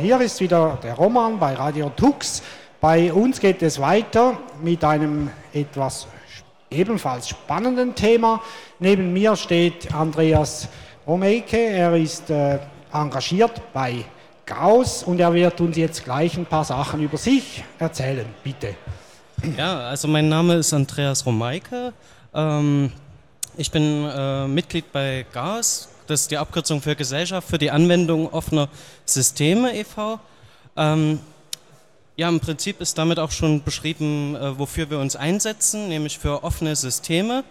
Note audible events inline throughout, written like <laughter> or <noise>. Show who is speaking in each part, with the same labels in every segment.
Speaker 1: Hier ist wieder der Roman bei Radio Tux. Bei uns geht es weiter mit einem etwas ebenfalls spannenden Thema. Neben mir steht Andreas Romeike. Er ist äh, engagiert bei Gauss und er wird uns jetzt gleich ein paar Sachen über sich erzählen. Bitte.
Speaker 2: Ja, also mein Name ist Andreas Romeike. Ähm, ich bin äh, Mitglied bei GAS, das ist die Abkürzung für Gesellschaft für die Anwendung offener Systeme e.V. Ähm, ja, im Prinzip ist damit auch schon beschrieben, äh, wofür wir uns einsetzen, nämlich für offene Systeme.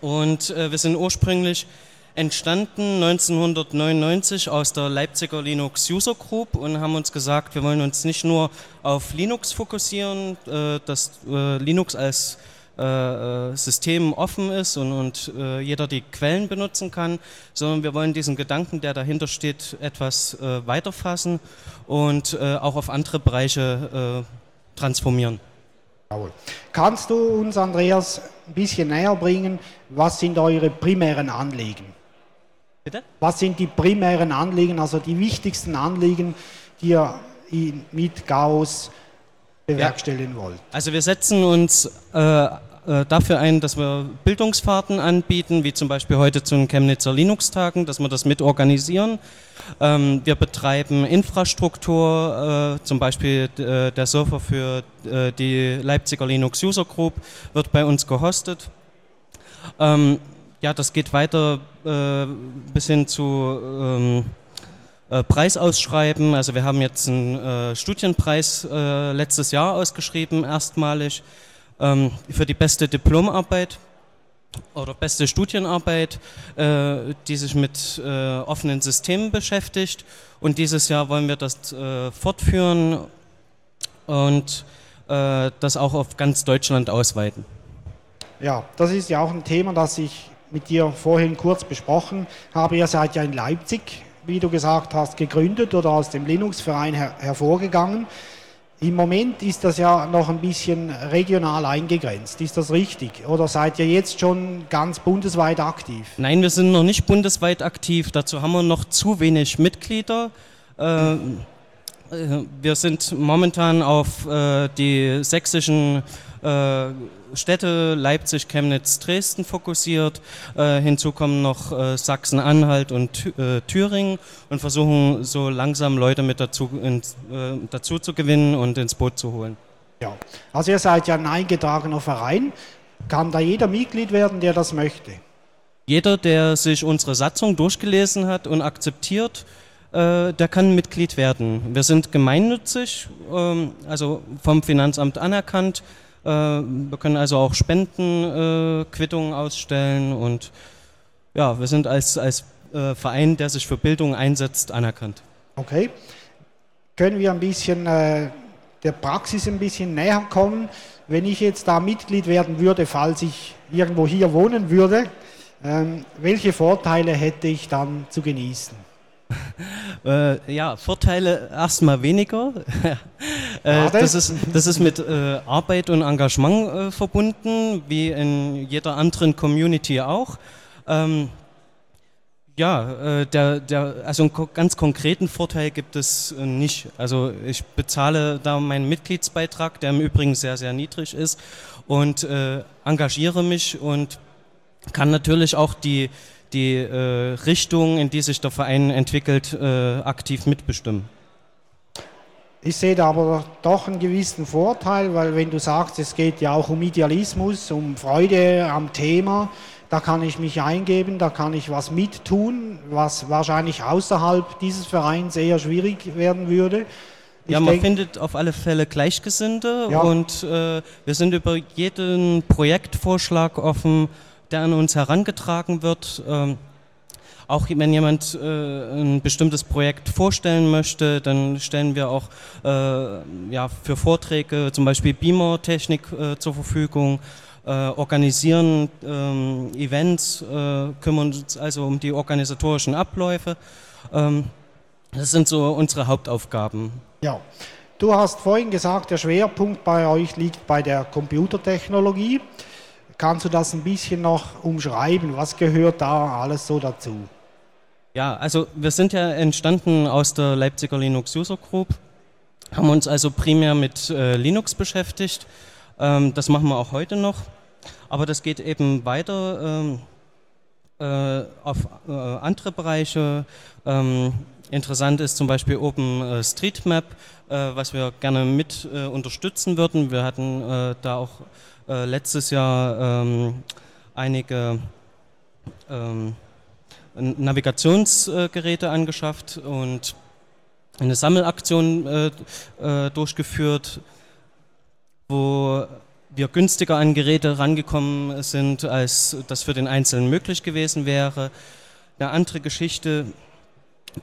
Speaker 2: Und äh, wir sind ursprünglich entstanden 1999 aus der Leipziger Linux User Group und haben uns gesagt, wir wollen uns nicht nur auf Linux fokussieren, äh, dass äh, Linux als äh, äh, System offen ist und, und äh, jeder die Quellen benutzen kann, sondern wir wollen diesen Gedanken, der dahinter steht, etwas äh, weiterfassen und äh, auch auf andere Bereiche äh, transformieren.
Speaker 1: Kannst du uns, Andreas, ein bisschen näher bringen, was sind eure primären Anliegen? Bitte? Was sind die primären Anliegen, also die wichtigsten Anliegen, die ihr mit Gauss bewerkstelligen ja. wollt?
Speaker 2: Also wir setzen uns äh, äh, dafür ein, dass wir Bildungsfahrten anbieten, wie zum Beispiel heute zu den Chemnitzer Linux-Tagen, dass wir das mit organisieren. Ähm, wir betreiben Infrastruktur, äh, zum Beispiel äh, der Server für äh, die Leipziger Linux User Group wird bei uns gehostet. Ähm, ja, das geht weiter äh, bis hin zu ähm, äh, Preisausschreiben. Also wir haben jetzt einen Studienpreis letztes Jahr ausgeschrieben, erstmalig ähm, für die beste Diplomarbeit oder beste Studienarbeit, äh, die sich mit äh, offenen Systemen beschäftigt. Und dieses Jahr wollen wir das äh, fortführen und äh, das auch auf ganz Deutschland ausweiten.
Speaker 1: Ja, das ist ja auch ein Thema, das ich mit dir vorhin kurz besprochen habe. Ihr seid ja in Leipzig, wie du gesagt hast, gegründet oder aus dem Linux-Verein her hervorgegangen. Im Moment ist das ja noch ein bisschen regional eingegrenzt. Ist das richtig? Oder seid ihr jetzt schon ganz bundesweit aktiv?
Speaker 2: Nein, wir sind noch nicht bundesweit aktiv. Dazu haben wir noch zu wenig Mitglieder. Äh, wir sind momentan auf äh, die sächsischen äh, Städte Leipzig, Chemnitz, Dresden fokussiert. Äh, hinzu kommen noch äh, Sachsen-Anhalt und äh, Thüringen und versuchen so langsam Leute mit dazu, ins, äh, dazu zu gewinnen und ins Boot zu holen.
Speaker 1: Ja, also ihr seid ja ein eingetragener Verein. Kann da jeder Mitglied werden, der das möchte?
Speaker 2: Jeder, der sich unsere Satzung durchgelesen hat und akzeptiert, äh, der kann Mitglied werden. Wir sind gemeinnützig, ähm, also vom Finanzamt anerkannt. Äh, wir können also auch Spendenquittungen äh, ausstellen und ja, wir sind als, als äh, Verein, der sich für Bildung einsetzt, anerkannt.
Speaker 1: Okay. Können wir ein bisschen der Praxis ein bisschen näher kommen? Wenn ich jetzt da Mitglied werden würde, falls ich irgendwo hier wohnen würde, ähm, welche Vorteile hätte ich dann zu genießen?
Speaker 2: Äh, ja, Vorteile erstmal weniger. <laughs> äh, das, ist, das ist mit äh, Arbeit und Engagement äh, verbunden, wie in jeder anderen Community auch. Ähm, ja, äh, der, der, also einen ganz konkreten Vorteil gibt es äh, nicht. Also ich bezahle da meinen Mitgliedsbeitrag, der im Übrigen sehr, sehr niedrig ist, und engagiere mich und kann natürlich auch die, die äh, Richtung, in die sich der Verein entwickelt, äh, aktiv mitbestimmen.
Speaker 1: Ich sehe da aber doch einen gewissen Vorteil, weil wenn du sagst, es geht ja auch um Idealismus, um Freude am Thema, da kann ich mich eingeben, da kann ich was mittun, was wahrscheinlich außerhalb dieses Vereins eher schwierig werden würde.
Speaker 2: Ich ja, man findet auf alle Fälle Gleichgesinnte ja. und äh, wir sind über jeden Projektvorschlag offen der an uns herangetragen wird. Ähm, auch wenn jemand äh, ein bestimmtes Projekt vorstellen möchte, dann stellen wir auch äh, ja, für Vorträge zum Beispiel Beamer-Technik äh, zur Verfügung, äh, organisieren ähm, Events, äh, kümmern uns also um die organisatorischen Abläufe. Ähm, das sind so unsere Hauptaufgaben.
Speaker 1: Ja, du hast vorhin gesagt, der Schwerpunkt bei euch liegt bei der Computertechnologie. Kannst du das ein bisschen noch umschreiben? Was gehört da alles so dazu?
Speaker 2: Ja, also wir sind ja entstanden aus der Leipziger Linux User Group, haben uns also primär mit äh, Linux beschäftigt. Ähm, das machen wir auch heute noch, aber das geht eben weiter ähm, äh, auf äh, andere Bereiche. Ähm, interessant ist zum Beispiel OpenStreetMap, äh, was wir gerne mit äh, unterstützen würden. Wir hatten äh, da auch letztes Jahr ähm, einige ähm, Navigationsgeräte angeschafft und eine Sammelaktion äh, äh, durchgeführt, wo wir günstiger an Geräte rangekommen sind, als das für den Einzelnen möglich gewesen wäre. Eine andere Geschichte äh,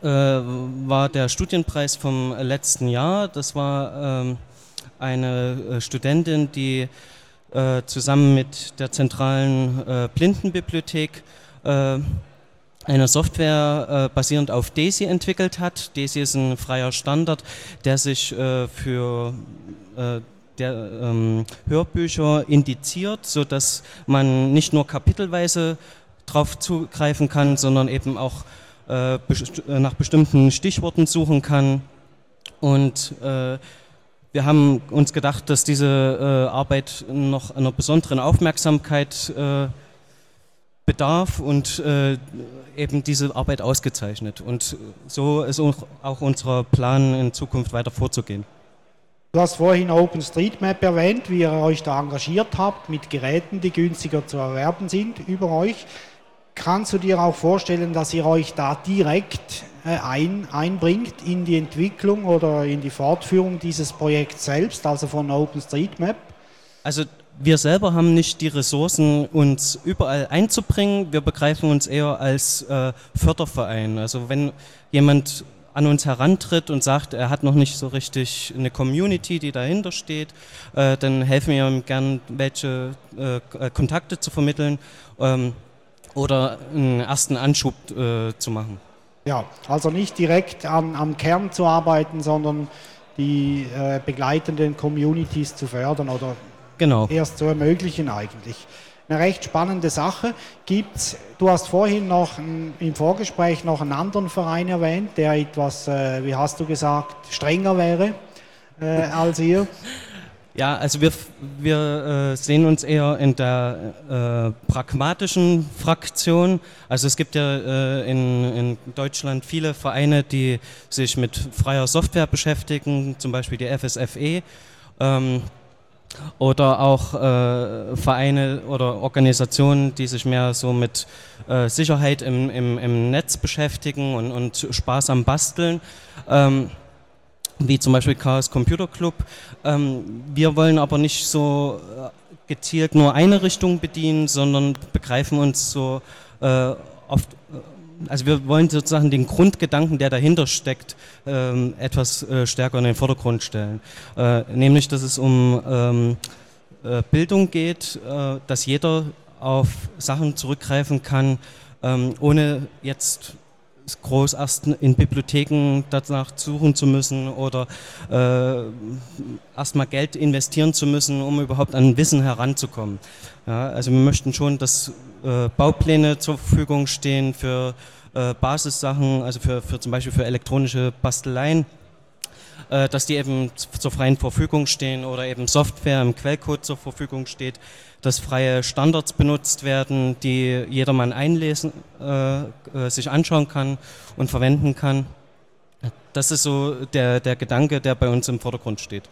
Speaker 2: war der Studienpreis vom letzten Jahr. Das war ähm, eine äh, Studentin, die äh, zusammen mit der zentralen äh, Blindenbibliothek eine Software äh, basierend auf DAISY entwickelt hat. DAISY ist ein freier Standard, der sich äh, für äh, der, ähm, Hörbücher indiziert, sodass man nicht nur kapitelweise darauf zugreifen kann, sondern eben auch äh, best nach bestimmten Stichworten suchen kann. Und äh, wir haben uns gedacht, dass diese äh, Arbeit noch einer besonderen Aufmerksamkeit bedarf und äh, eben diese Arbeit ausgezeichnet. Und so ist auch unser Plan, in Zukunft weiter vorzugehen.
Speaker 1: Du hast vorhin OpenStreetMap erwähnt, wie ihr euch da engagiert habt mit Geräten, die günstiger zu erwerben sind über euch. Kannst du dir auch vorstellen, dass ihr euch da direkt äh, ein, einbringt in die Entwicklung oder in die Fortführung dieses Projekts selbst, also von OpenStreetMap?
Speaker 2: Also wir selber haben nicht die Ressourcen, uns überall einzubringen. Wir begreifen uns eher als äh, Förderverein. Also wenn jemand an uns herantritt und sagt, er hat noch nicht so richtig eine Community, die dahinter steht, äh, dann helfen wir ihm gern, welche äh, Kontakte zu vermitteln ähm, oder einen ersten Anschub äh, zu machen.
Speaker 1: Ja, also nicht direkt am, am Kern zu arbeiten, sondern die äh, begleitenden Communities zu fördern oder genau. erst zu ermöglichen eigentlich. Eine recht spannende Sache. Gibt's, du hast vorhin noch ein, im Vorgespräch noch einen anderen Verein erwähnt, der etwas, äh, wie hast du gesagt, strenger wäre äh, als ihr.
Speaker 2: Ja, also wir, wir äh, sehen uns eher in der äh, pragmatischen Fraktion. Also es gibt ja äh, in, in, Deutschland viele Vereine, die sich mit freier Software beschäftigen, zum Beispiel die FSFE. Ähm, oder auch äh, Vereine oder Organisationen, die sich mehr so mit äh, Sicherheit im, im, im, Netz beschäftigen und, und Spaß am Basteln, ähm, wie zum Beispiel Chaos Computer Club. Ähm, wir wollen aber nicht so äh, gezielt nur eine Richtung bedienen, sondern begreifen uns so äh, oft äh, also wir wollen sozusagen den Grundgedanken, der dahinter steckt, ähm, etwas stärker in den Vordergrund stellen. Nämlich, dass es um ähm, äh, Bildung geht, dass jeder auf Sachen zurückgreifen kann, ohne jetzt groß erst in Bibliotheken danach suchen zu müssen oder äh, erstmal Geld investieren zu müssen, um überhaupt an Wissen heranzukommen. Ja, also wir möchten schon, dass äh, Baupläne zur Verfügung stehen für äh, Basissachen, also für, für zum Beispiel für elektronische Basteleien, äh, dass die eben zur freien Verfügung stehen oder eben Software im Quellcode zur Verfügung steht, dass freie Standards benutzt werden, die jedermann einlesen, äh, äh sich anschauen kann und verwenden kann. Das ist so der, der Gedanke, der bei uns im Vordergrund steht.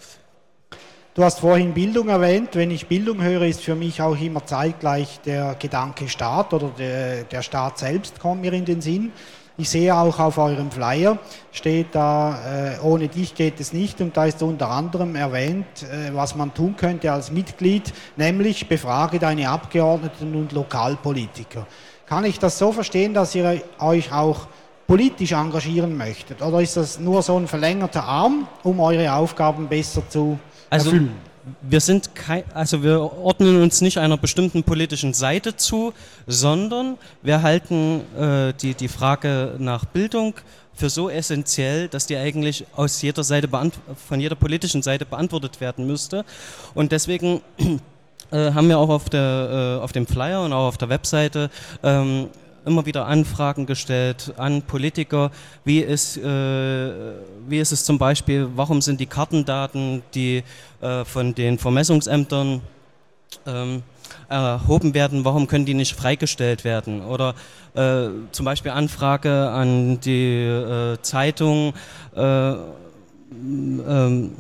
Speaker 1: Du hast vorhin Bildung erwähnt. Wenn ich Bildung höre, ist für mich auch immer zeitgleich der Gedanke Staat oder der, der Staat selbst kommt mir in den Sinn. Ich sehe auch auf eurem Flyer, steht da, äh, ohne dich geht es nicht und da ist unter anderem erwähnt, äh, was man tun könnte als Mitglied, nämlich befrage deine Abgeordneten und Lokalpolitiker. Kann ich das so verstehen, dass ihr euch auch politisch engagieren möchtet oder ist das nur so ein verlängerter Arm, um eure Aufgaben besser zu
Speaker 2: also, erfüllen? Wir sind kein, also wir ordnen uns nicht einer bestimmten politischen Seite zu, sondern wir halten äh, die, die Frage nach Bildung für so essentiell, dass die eigentlich aus jeder Seite von jeder politischen Seite beantwortet werden müsste. Und deswegen äh, haben wir auch auf, der, äh, auf dem Flyer und auch auf der Webseite ähm, immer wieder Anfragen gestellt an Politiker, wie ist, äh, wie ist es zum Beispiel, warum sind die Kartendaten, die äh, von den Vermessungsämtern ähm, erhoben werden, warum können die nicht freigestellt werden? Oder äh, zum Beispiel Anfrage an die äh, Zeitung, äh, ähm,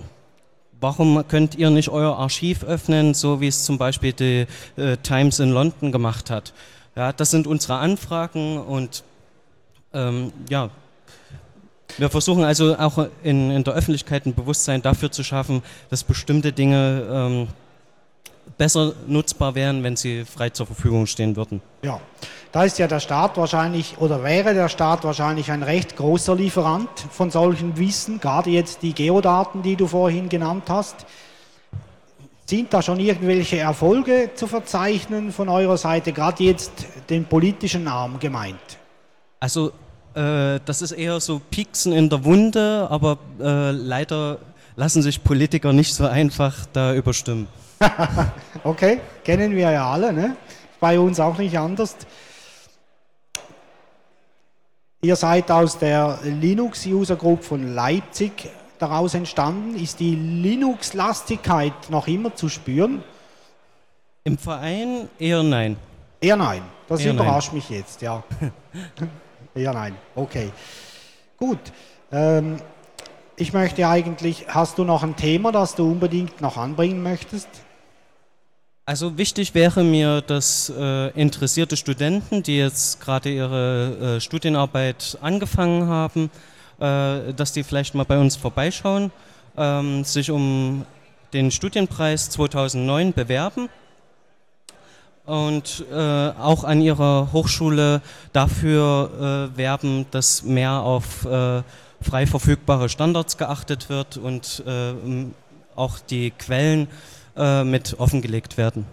Speaker 2: warum könnt ihr nicht euer Archiv öffnen, so wie es zum Beispiel die äh, Times in London gemacht hat? Ja, das sind unsere Anfragen und ähm, ja, wir versuchen also auch in, in, der Öffentlichkeit ein Bewusstsein dafür zu schaffen, dass bestimmte Dinge ähm, besser nutzbar wären, wenn sie frei zur Verfügung stehen würden.
Speaker 1: Ja, da ist ja der Staat wahrscheinlich oder wäre der Staat wahrscheinlich ein recht großer Lieferant von solchen Wissen, gerade jetzt die Geodaten, die du vorhin genannt hast. Sind da schon irgendwelche Erfolge zu verzeichnen von eurer Seite, gerade jetzt den politischen Arm gemeint?
Speaker 2: Also äh, das ist eher so Pieksen in der Wunde, aber äh, leider lassen sich Politiker nicht so einfach da überstimmen. <laughs>
Speaker 1: okay, kennen wir ja alle, ne? bei uns auch nicht anders. Ihr seid aus der Linux User Group von Leipzig daraus entstanden. Ist die Linux-Lastigkeit noch immer zu spüren?
Speaker 2: Im Verein eher nein.
Speaker 1: Eher nein. Das eher überrascht nein. mich jetzt, ja. <laughs> eher nein. Okay. Gut. Ähm, ich möchte eigentlich, hast du noch ein Thema, das du unbedingt noch anbringen möchtest?
Speaker 2: Also wichtig wäre mir, dass äh, interessierte Studenten, die jetzt gerade ihre äh, Studienarbeit angefangen haben, dass die vielleicht mal bei uns vorbeischauen, ähm, sich um den Studienpreis 2009 bewerben und äh, auch an ihrer Hochschule dafür äh, werben, dass mehr auf äh, frei verfügbare Standards geachtet wird und auch die Quellen äh, mit offengelegt werden.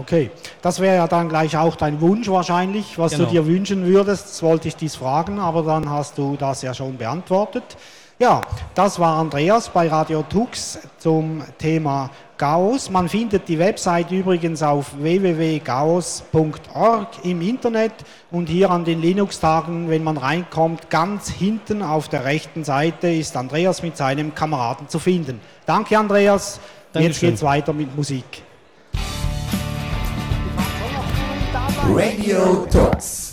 Speaker 1: Okay, das wäre ja dann gleich auch dein Wunsch wahrscheinlich, was genau. du dir wünschen würdest. Das wollte ich dies fragen, aber dann hast du das ja schon beantwortet. Ja, das war Andreas bei Radio Tux zum Thema Gauss. Man findet die Website übrigens auf www.gauss.org im Internet und hier an den Linux-Tagen, wenn man reinkommt, ganz hinten auf der rechten Seite ist Andreas mit seinem Kameraden zu finden. Danke, Andreas. Dankeschön. Jetzt es weiter mit Musik. Radio Talks.